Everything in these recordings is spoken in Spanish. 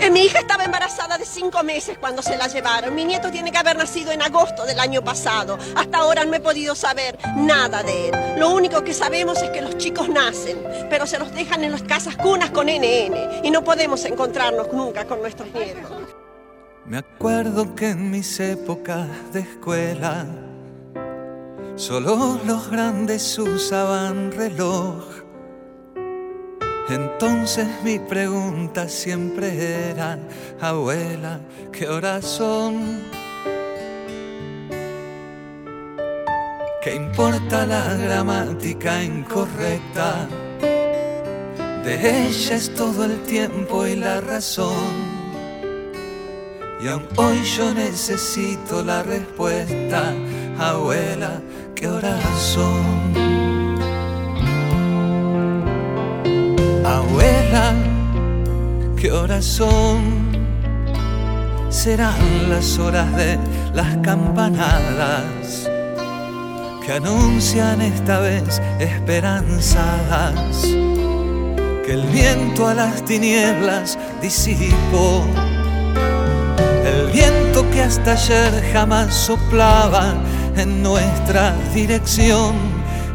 Eh, Mi hija estaba embarazada de cinco meses cuando se la llevaron. Mi nieto tiene que haber nacido en agosto del año pasado. Hasta ahora no he podido saber nada de él. Lo único que sabemos es que los chicos nacen, pero se los dejan en las casas cunas con NN y no podemos encontrarnos nunca con nuestros nietos. Me acuerdo que en mis épocas de escuela solo los grandes usaban reloj. Entonces mi pregunta siempre era, abuela, ¿qué horas son? ¿Qué importa la gramática incorrecta? De ella es todo el tiempo y la razón. Y aún hoy yo necesito la respuesta, abuela, ¿qué horas son? Abuela, ¿qué horas son? Serán las horas de las campanadas que anuncian esta vez esperanzadas. Que el viento a las tinieblas disipó. El viento que hasta ayer jamás soplaba en nuestra dirección,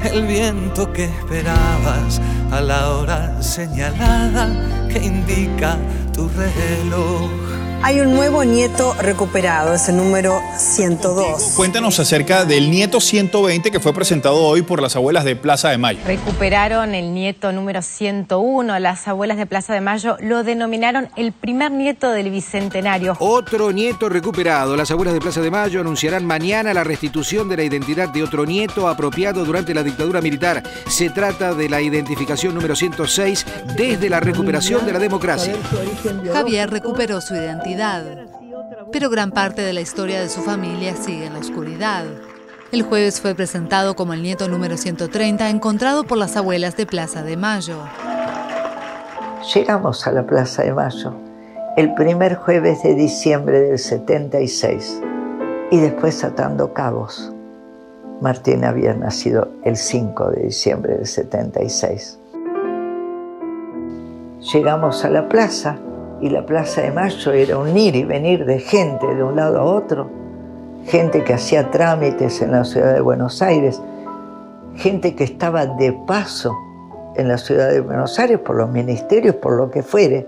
el viento que esperabas a la hora señalada que indica tu reloj. Hay un nuevo nieto recuperado, es el número 102. Cuéntanos acerca del nieto 120 que fue presentado hoy por las abuelas de Plaza de Mayo. Recuperaron el nieto número 101. Las abuelas de Plaza de Mayo lo denominaron el primer nieto del bicentenario. Otro nieto recuperado. Las abuelas de Plaza de Mayo anunciarán mañana la restitución de la identidad de otro nieto apropiado durante la dictadura militar. Se trata de la identificación número 106 desde la recuperación de la democracia. Javier recuperó su identidad, pero gran parte de la historia de su familia sigue en la oscuridad. El jueves fue presentado como el nieto número 130 encontrado por las abuelas de Plaza de Mayo. Llegamos a la Plaza de Mayo el primer jueves de diciembre del 76 y después atando cabos. Martín había nacido el 5 de diciembre del 76. Llegamos a la plaza y la Plaza de Mayo era un ir y venir de gente de un lado a otro, gente que hacía trámites en la ciudad de Buenos Aires, gente que estaba de paso en la ciudad de Buenos Aires por los ministerios, por lo que fuere.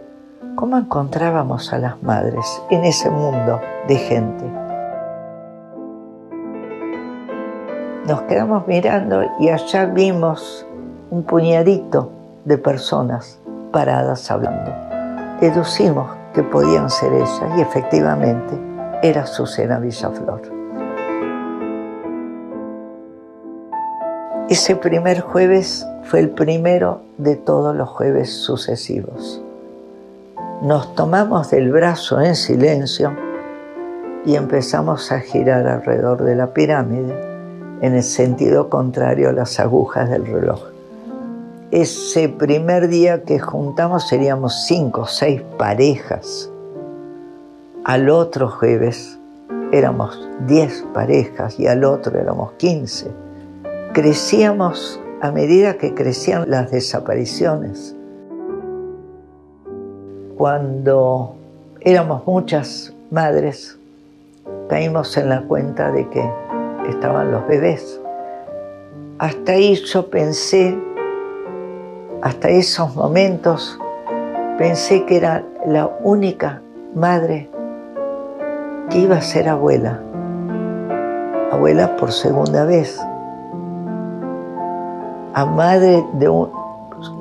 ¿Cómo encontrábamos a las madres en ese mundo de gente? Nos quedamos mirando y allá vimos un puñadito de personas paradas hablando deducimos que podían ser ellas y efectivamente era Susana Villaflor. Ese primer jueves fue el primero de todos los jueves sucesivos. Nos tomamos del brazo en silencio y empezamos a girar alrededor de la pirámide en el sentido contrario a las agujas del reloj ese primer día que juntamos seríamos cinco o seis parejas. Al otro jueves éramos diez parejas y al otro éramos quince. Crecíamos a medida que crecían las desapariciones. Cuando éramos muchas madres, caímos en la cuenta de que estaban los bebés. Hasta ahí yo pensé hasta esos momentos pensé que era la única madre que iba a ser abuela, abuela por segunda vez, a madre de un,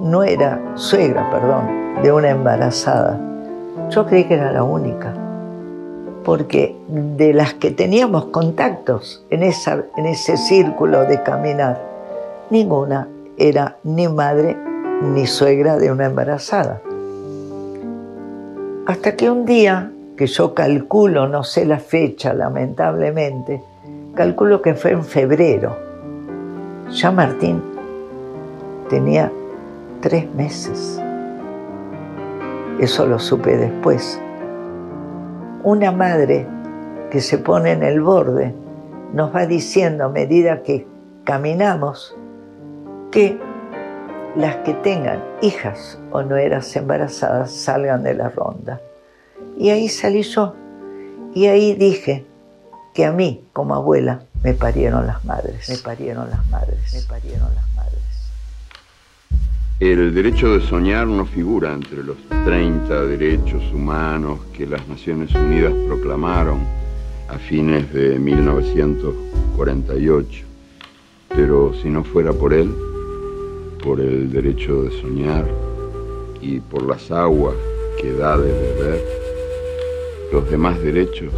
no era suegra, perdón, de una embarazada. Yo creí que era la única, porque de las que teníamos contactos en, en ese círculo de caminar, ninguna era ni madre ni suegra de una embarazada. Hasta que un día, que yo calculo, no sé la fecha lamentablemente, calculo que fue en febrero, ya Martín tenía tres meses. Eso lo supe después. Una madre que se pone en el borde nos va diciendo a medida que caminamos que las que tengan hijas o nueras embarazadas salgan de la ronda. Y ahí salí yo. Y ahí dije que a mí, como abuela, me parieron las madres, me parieron las madres, me parieron las madres. El derecho de soñar no figura entre los 30 derechos humanos que las Naciones Unidas proclamaron a fines de 1948. Pero si no fuera por él, por el derecho de soñar y por las aguas que da de beber, los demás derechos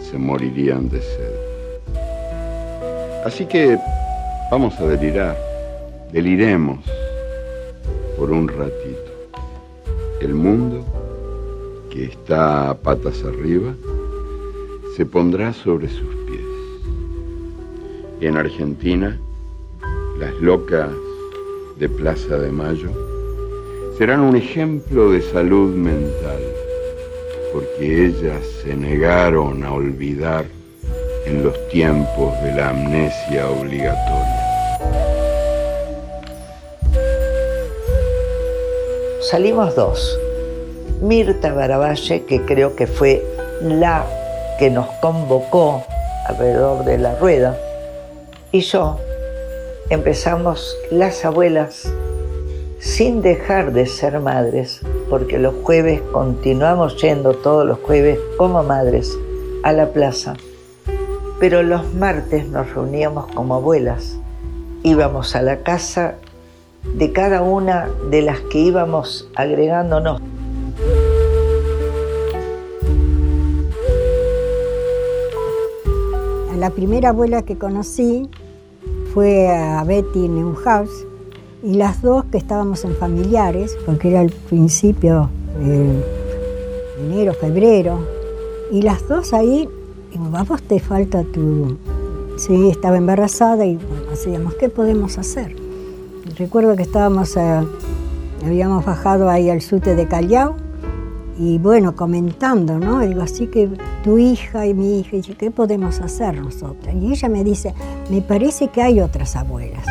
se morirían de sed. Así que vamos a delirar, deliremos por un ratito. El mundo, que está a patas arriba, se pondrá sobre sus pies. En Argentina, las locas de Plaza de Mayo serán un ejemplo de salud mental, porque ellas se negaron a olvidar en los tiempos de la amnesia obligatoria. Salimos dos. Mirta Baravalle, que creo que fue la que nos convocó alrededor de la rueda, y yo empezamos las abuelas sin dejar de ser madres, porque los jueves continuamos yendo todos los jueves como madres a la plaza. Pero los martes nos reuníamos como abuelas. Íbamos a la casa de cada una de las que íbamos agregándonos. La primera abuela que conocí fue a Betty Neuhaus y las dos que estábamos en familiares, porque era el principio de enero, febrero, y las dos ahí, vamos, te falta tu... Sí, estaba embarazada y bueno, decíamos, ¿qué podemos hacer? Recuerdo que estábamos, eh, habíamos bajado ahí al sute de Callao y bueno, comentando, ¿no? Digo, así que tu hija y mi hija, y ¿qué podemos hacer nosotras? Y ella me dice, me parece que hay otras abuelas.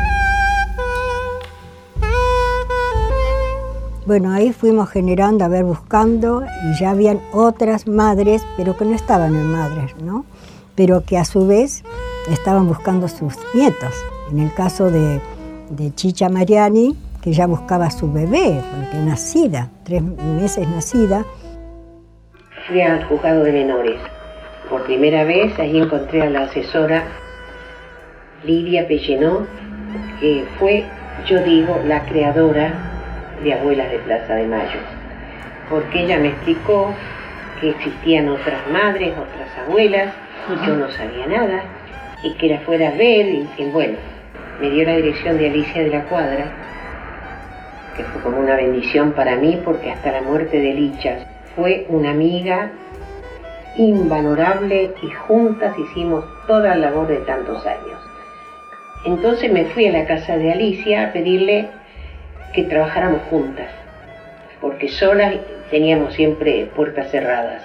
Bueno, ahí fuimos generando, a ver, buscando, y ya habían otras madres, pero que no estaban en madres, ¿no? Pero que a su vez estaban buscando sus nietos. En el caso de, de Chicha Mariani, que ya buscaba a su bebé, porque nacida, tres meses nacida, fui al juzgado de menores. Por primera vez ahí encontré a la asesora Lidia Pellenó, que fue, yo digo, la creadora de Abuelas de Plaza de Mayo, porque ella me explicó que existían otras madres, otras abuelas, y yo no sabía nada, y que la fuera a ver, y bueno, me dio la dirección de Alicia de la Cuadra, que fue como una bendición para mí, porque hasta la muerte de Lichas fue una amiga invalorable y juntas hicimos toda la labor de tantos años. Entonces me fui a la casa de Alicia a pedirle que trabajáramos juntas, porque solas teníamos siempre puertas cerradas.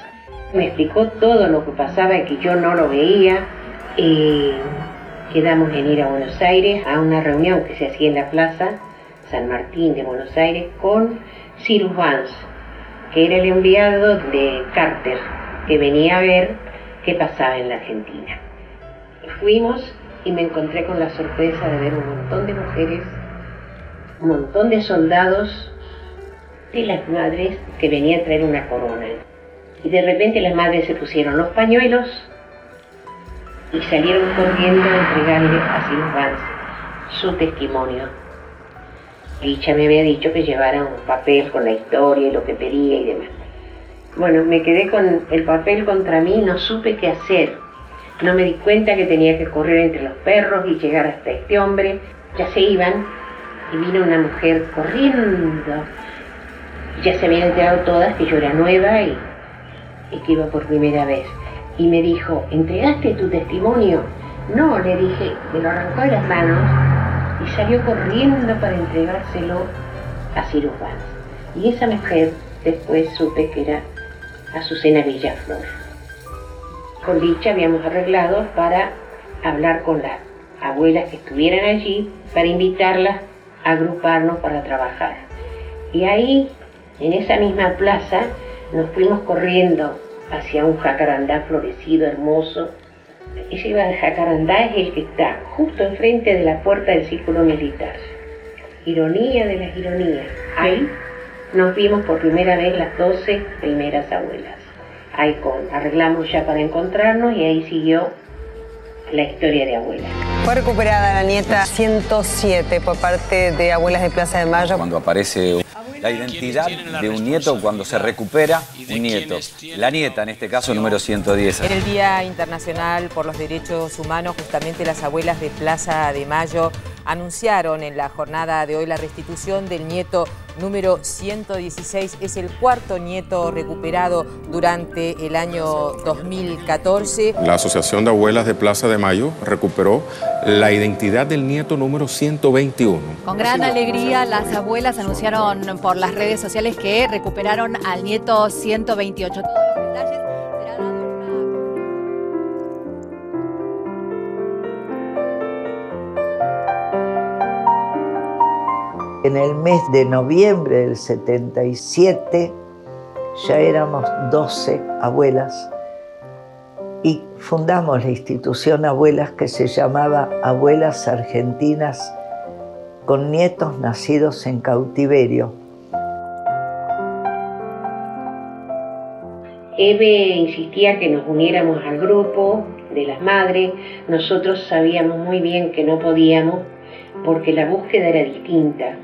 Me explicó todo lo que pasaba y que yo no lo veía. Y quedamos en ir a Buenos Aires a una reunión que se hacía en la plaza San Martín de Buenos Aires con Cyrus Vance, que era el enviado de Carter, que venía a ver qué pasaba en la Argentina. Fuimos y me encontré con la sorpresa de ver un montón de mujeres, un montón de soldados de las madres que venían a traer una corona. Y de repente las madres se pusieron los pañuelos y salieron corriendo a entregarle a Vance su testimonio Licha me había dicho que llevara un papel con la historia y lo que pedía y demás. Bueno, me quedé con el papel contra mí, no supe qué hacer. No me di cuenta que tenía que correr entre los perros y llegar hasta este hombre. Ya se iban y vino una mujer corriendo. Ya se habían enterado todas que yo era nueva y, y que iba por primera vez. Y me dijo, ¿entregaste tu testimonio? No, le dije, me lo arrancó de las manos y salió corriendo para entregárselo a Cirujano. Y esa mujer después supe que era Azucena Villaflor. Con dicha habíamos arreglado para hablar con las abuelas que estuvieran allí, para invitarlas a agruparnos para trabajar. Y ahí, en esa misma plaza, Nos fuimos corriendo hacia un jacarandá florecido, hermoso. Ese jacarandá es el que está justo enfrente de la puerta del círculo militar. Ironía de las ironías. Ahí nos vimos por primera vez las 12 primeras abuelas. Ahí con, arreglamos ya para encontrarnos y ahí siguió la historia de abuela. Fue recuperada la nieta 107 por parte de Abuelas de Plaza de Mayo. Cuando aparece la identidad de un nieto, cuando se recupera un nieto. La nieta, en este caso, número 110. En el Día Internacional por los Derechos Humanos, justamente las abuelas de Plaza de Mayo anunciaron en la jornada de hoy la restitución del nieto número 116. Es el cuarto nieto recuperado durante el año 2014. La Asociación de Abuelas de Plaza de Mayo recuperó la identidad del nieto número 121. Con gran alegría, las abuelas anunciaron por las redes sociales que recuperaron al nieto 128. En el mes de noviembre del 77 ya éramos 12 abuelas y fundamos la institución Abuelas que se llamaba Abuelas Argentinas con nietos nacidos en cautiverio. Eve insistía que nos uniéramos al grupo de las madres. Nosotros sabíamos muy bien que no podíamos porque la búsqueda era distinta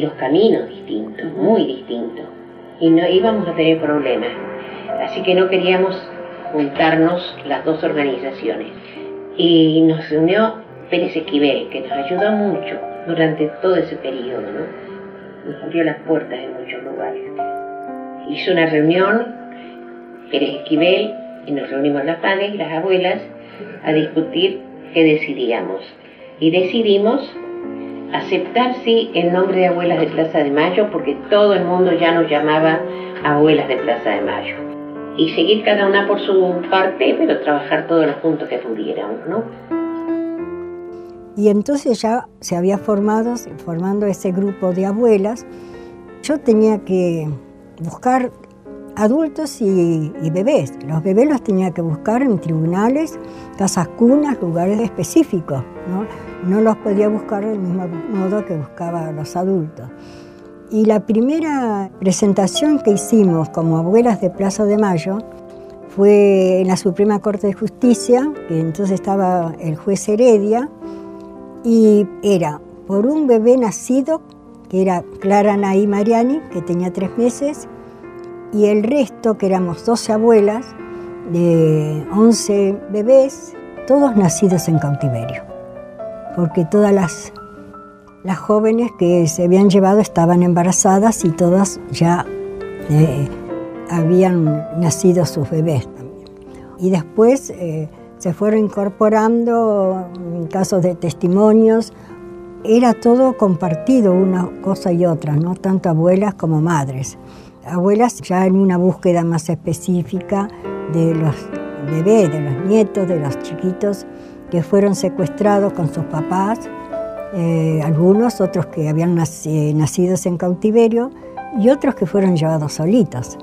los caminos distintos, muy distintos, y no íbamos a tener problemas. Así que no queríamos juntarnos las dos organizaciones. Y nos unió Pérez Esquivel, que nos ayudó mucho durante todo ese periodo, ¿no? Nos abrió las puertas en muchos lugares. Hizo una reunión, Pérez Esquivel, y nos reunimos las padres y las abuelas a discutir qué decidíamos. Y decidimos aceptar sí el nombre de Abuelas de Plaza de Mayo porque todo el mundo ya nos llamaba Abuelas de Plaza de Mayo. Y seguir cada una por su parte, pero trabajar todos los puntos que pudiéramos, ¿no? Y entonces ya se había formado, formando ese grupo de abuelas, yo tenía que buscar adultos y, y, bebés. Los bebés los tenía que buscar en tribunales, casas cunas, lugares específicos. ¿no? No los podía buscar del mismo modo que buscaba a los adultos. Y la primera presentación que hicimos como abuelas de Plaza de Mayo fue en la Suprema Corte de Justicia, que entonces estaba el juez Heredia, y era por un bebé nacido, que era Clara Naí Mariani, que tenía tres meses, y el resto, que éramos 12 abuelas, de 11 bebés, todos nacidos en cautiverio porque todas las, las jóvenes que se habían llevado estaban embarazadas y todas ya eh, habían nacido sus bebés también. Y después eh, se fueron incorporando casos de testimonios. Era todo compartido una cosa y otra, ¿no? tanto abuelas como madres. Abuelas ya en una búsqueda más específica de los bebés, de los nietos, de los chiquitos que fueron secuestrados con sus papás, eh, algunos, otros que habían nacido nacidos en cautiverio y otros que fueron llevados solitos.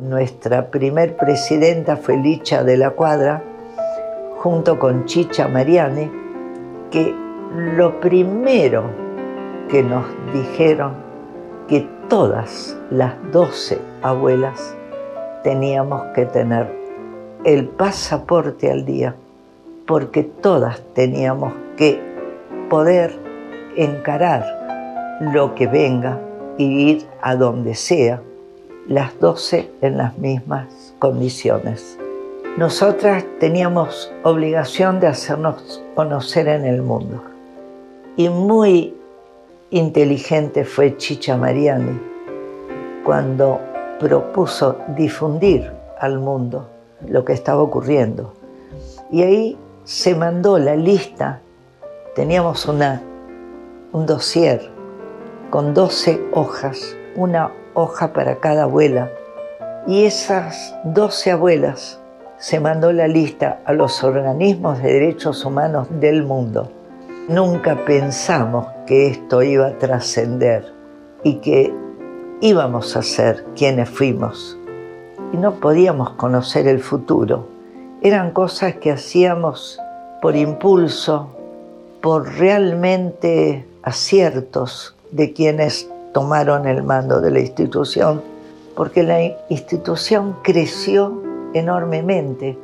Nuestra primer presidenta fue Licha de la Cuadra, junto con Chicha Mariani, que lo primero que nos dijeron que todas las doce abuelas teníamos que tener el pasaporte al día, porque todas teníamos que poder encarar lo que venga y ir a donde sea, las doce en las mismas condiciones. Nosotras teníamos obligación de hacernos conocer en el mundo. Y muy inteligente fue Chicha Mariani cuando propuso difundir al mundo lo que estaba ocurriendo. Y ahí se mandó la lista, teníamos una, un dossier con 12 hojas, una hoja para cada abuela, y esas 12 abuelas se mandó la lista a los organismos de derechos humanos del mundo. Nunca pensamos que esto iba a trascender y que íbamos a ser quienes fuimos y no podíamos conocer el futuro. Eran cosas que hacíamos por impulso, por realmente aciertos de quienes tomaron el mando de la institución, porque la institución creció enormemente.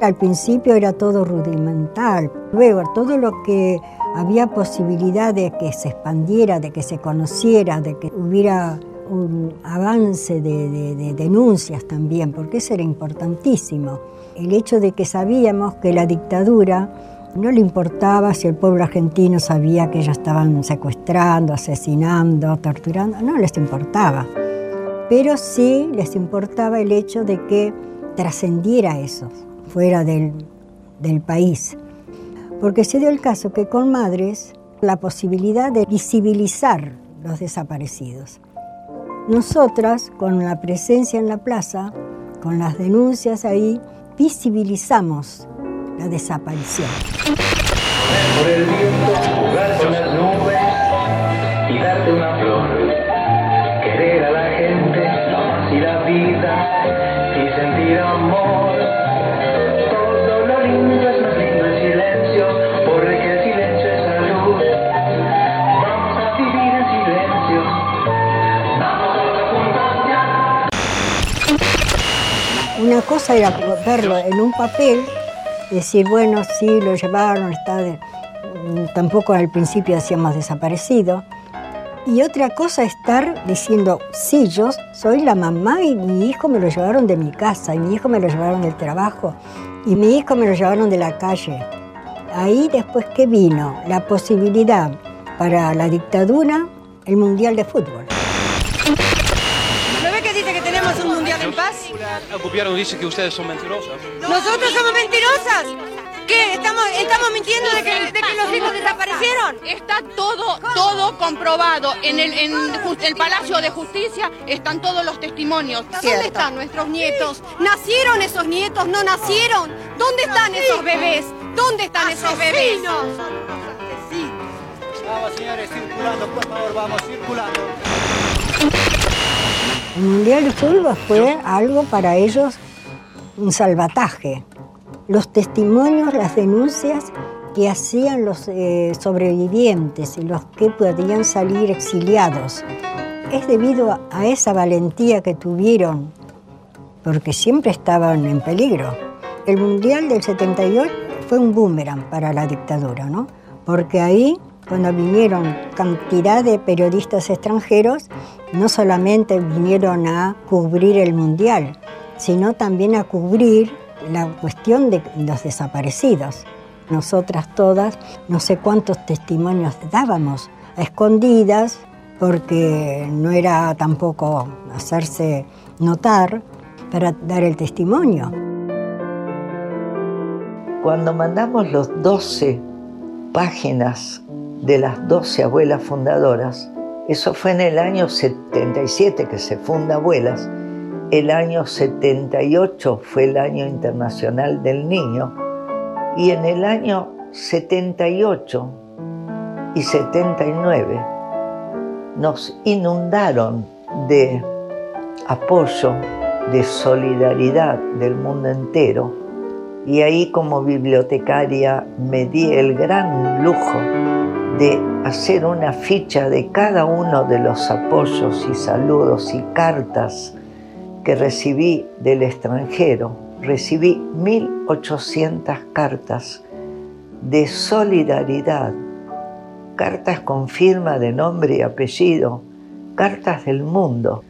Al principio era todo rudimental, luego todo lo que había posibilidad de que se expandiera, de que se conociera, de que hubiera un avance de, denuncias también, porque eso era importantísimo. El hecho de que sabíamos que la dictadura no le importaba si el pueblo argentino sabía que ellos estaban secuestrando, asesinando, torturando, no les importaba. Pero sí les importaba el hecho de que trascendiera eso, fuera del, del país. Porque se dio el caso que con Madres la posibilidad de visibilizar los desaparecidos. Nosotras, con la presencia en la plaza, con las denuncias ahí, visibilizamos la desaparición. Una cosa era verlo en un papel, decir, bueno, sí, lo llevaron, está tampoco al principio hacíamos desaparecido. Y otra cosa estar diciendo, sí, yo soy la mamá y mi hijo me lo llevaron de mi casa, y mi hijo me lo llevaron del trabajo, y mi hijo me lo llevaron de la calle. Ahí después que vino la posibilidad para la dictadura, el Mundial de Fútbol. ¿No ve que dice que tenemos un Mundial gobierno dice que ustedes son mentirosas. ¿Nosotros somos mentirosas? ¿Qué? ¿Estamos, estamos mintiendo de que, de que los hijos desaparecieron? Está todo, todo comprobado. En el, en el Palacio de Justicia están todos los testimonios. ¿Dónde están nuestros nietos? ¿Nacieron esos nietos? ¿No nacieron? ¿Dónde están esos bebés? ¿Dónde están esos bebés? Vamos, señores, circulando, por favor, vamos, circulando. El Mundial de Fútbol fue algo para ellos un salvataje. Los testimonios, las denuncias que hacían los eh, sobrevivientes y los que podían salir exiliados. Es debido a esa valentía que tuvieron, porque siempre estaban en peligro. El Mundial del 78 fue un boomerang para la dictadura, ¿no? Porque ahí cuando vinieron cantidad de periodistas extranjeros, no solamente vinieron a cubrir el mundial, sino también a cubrir la cuestión de los desaparecidos. Nosotras todas, no sé cuántos testimonios dábamos, a escondidas, porque no era tampoco hacerse notar para dar el testimonio. Cuando mandamos los 12 páginas de las 12 abuelas fundadoras, eso fue en el año 77 que se funda Abuelas, el año 78 fue el año internacional del niño. Y en el año 78 y 79 nos inundaron de apoyo, de solidaridad del mundo entero. Y ahí como bibliotecaria me di el gran lujo de hacer una ficha de cada uno de los apoyos y saludos y cartas que recibí del extranjero. Recibí 1.800 cartas de solidaridad, cartas con firma de nombre y apellido, cartas del mundo.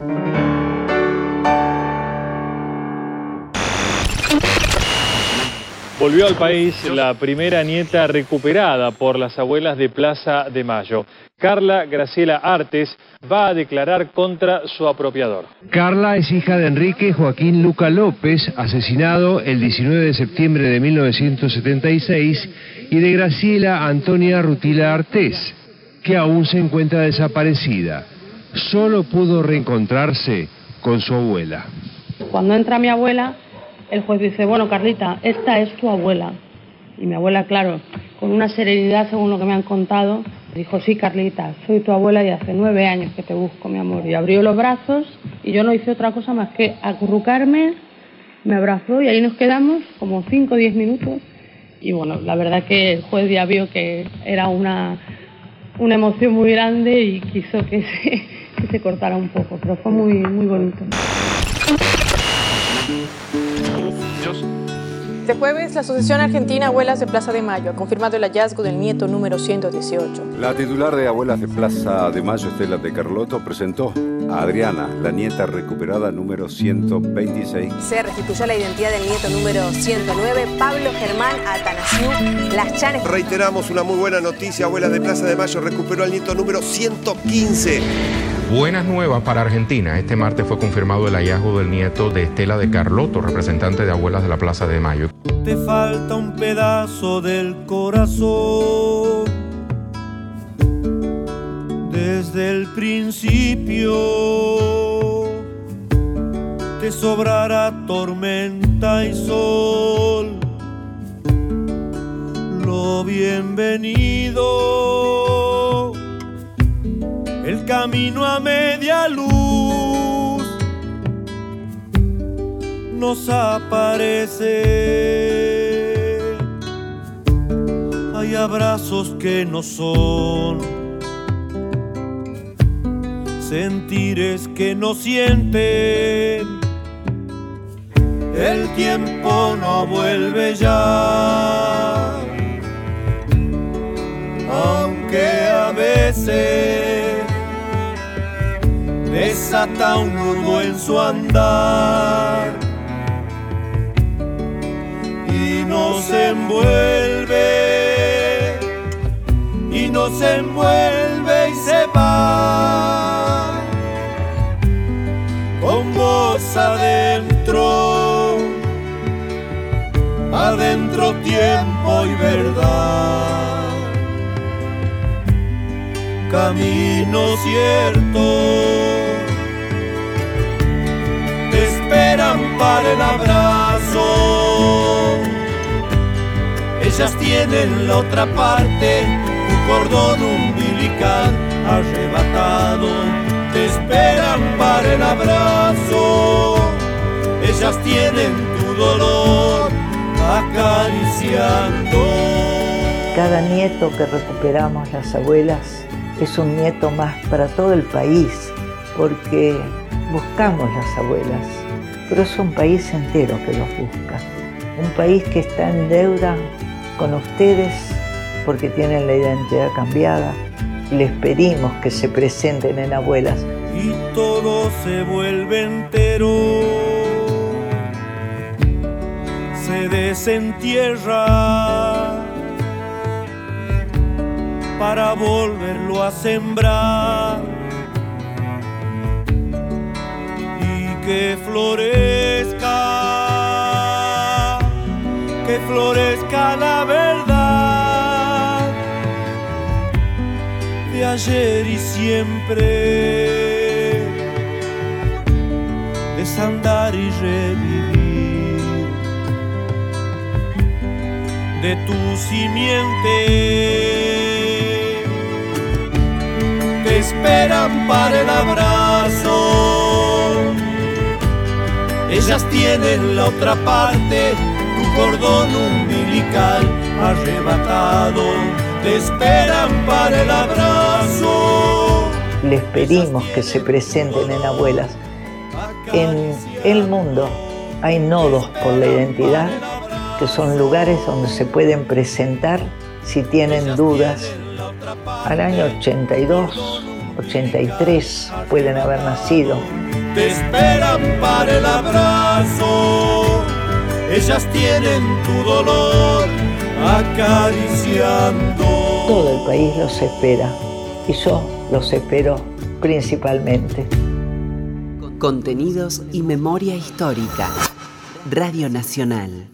Volvió al país la primera nieta recuperada por las abuelas de Plaza de Mayo. Carla Graciela Artes va a declarar contra su apropiador. Carla es hija de Enrique Joaquín Luca López, asesinado el 19 de septiembre de 1976, y de Graciela Antonia Rutila Artés, que aún se encuentra desaparecida. Solo pudo reencontrarse con su abuela. Cuando entra mi abuela, el juez dice, bueno, Carlita, esta es tu abuela. Y mi abuela, claro, con una serenidad, según lo que me han contado, Dijo, sí, Carlita, soy tu abuela y hace nueve años que te busco, mi amor. Y abrió los brazos y yo no hice otra cosa más que acurrucarme, me abrazó y ahí nos quedamos como cinco o diez minutos. Y bueno, la verdad que el juez ya vio que era una, una emoción muy grande y quiso que se, que se cortara un poco, pero fue muy, muy bonito. Este jueves, la Asociación Argentina Abuelas de Plaza de Mayo ha confirmado el hallazgo del nieto número 118. La titular de Abuelas de Plaza de Mayo, Estela de Carlotto, presentó a Adriana, la nieta recuperada número 126. Se restituyó la identidad del nieto número 109, Pablo Germán Atanasiu Las Chanes. Reiteramos una muy buena noticia, Abuelas de Plaza de Mayo recuperó al nieto número 115. Buenas nuevas para Argentina. Este martes fue confirmado el hallazgo del nieto de Estela de Carlotto, representante de Abuelas de la Plaza de Mayo. Te falta un pedazo del corazón. Desde el principio te sobrará tormenta y sol. Lo bienvenido camino a media luz nos aparece. Hay abrazos que no son, sentires que no sienten. El tiempo no vuelve ya, aunque a veces desata un nudo en su andar. Y nos envuelve y nos envuelve y se va. Con voz adentro adentro tiempo y verdad. Camino cierto para el abrazo. Ellas tienen la otra parte, tu cordón umbilical arrebatado. Te esperan para el abrazo. Ellas tienen tu dolor acariciando. Cada nieto que recuperamos las abuelas es un nieto más para todo el país, porque buscamos las abuelas, pero es un país entero que los busca. Un país que está en deuda con ustedes porque tienen la identidad cambiada les pedimos que se presenten en abuelas. Y todo se vuelve entero, se desentierra para volverlo a sembrar que florezca, que florezca la verdad de ayer y siempre, desandar y revivir de tu simiente. Te esperan para el abrazo ellas tienen la otra parte, tu cordón umbilical arrebatado, te esperan para el abrazo. Les pedimos que se presenten en abuelas. En el mundo hay nodos por la identidad, que son lugares donde se pueden presentar si tienen dudas. Al año 82, 83 pueden haber nacido te esperan para el abrazo. Ellas tienen tu dolor acariciando. Todo el país los espera y yo los espero principalmente. Contenidos y memoria histórica. Radio Nacional.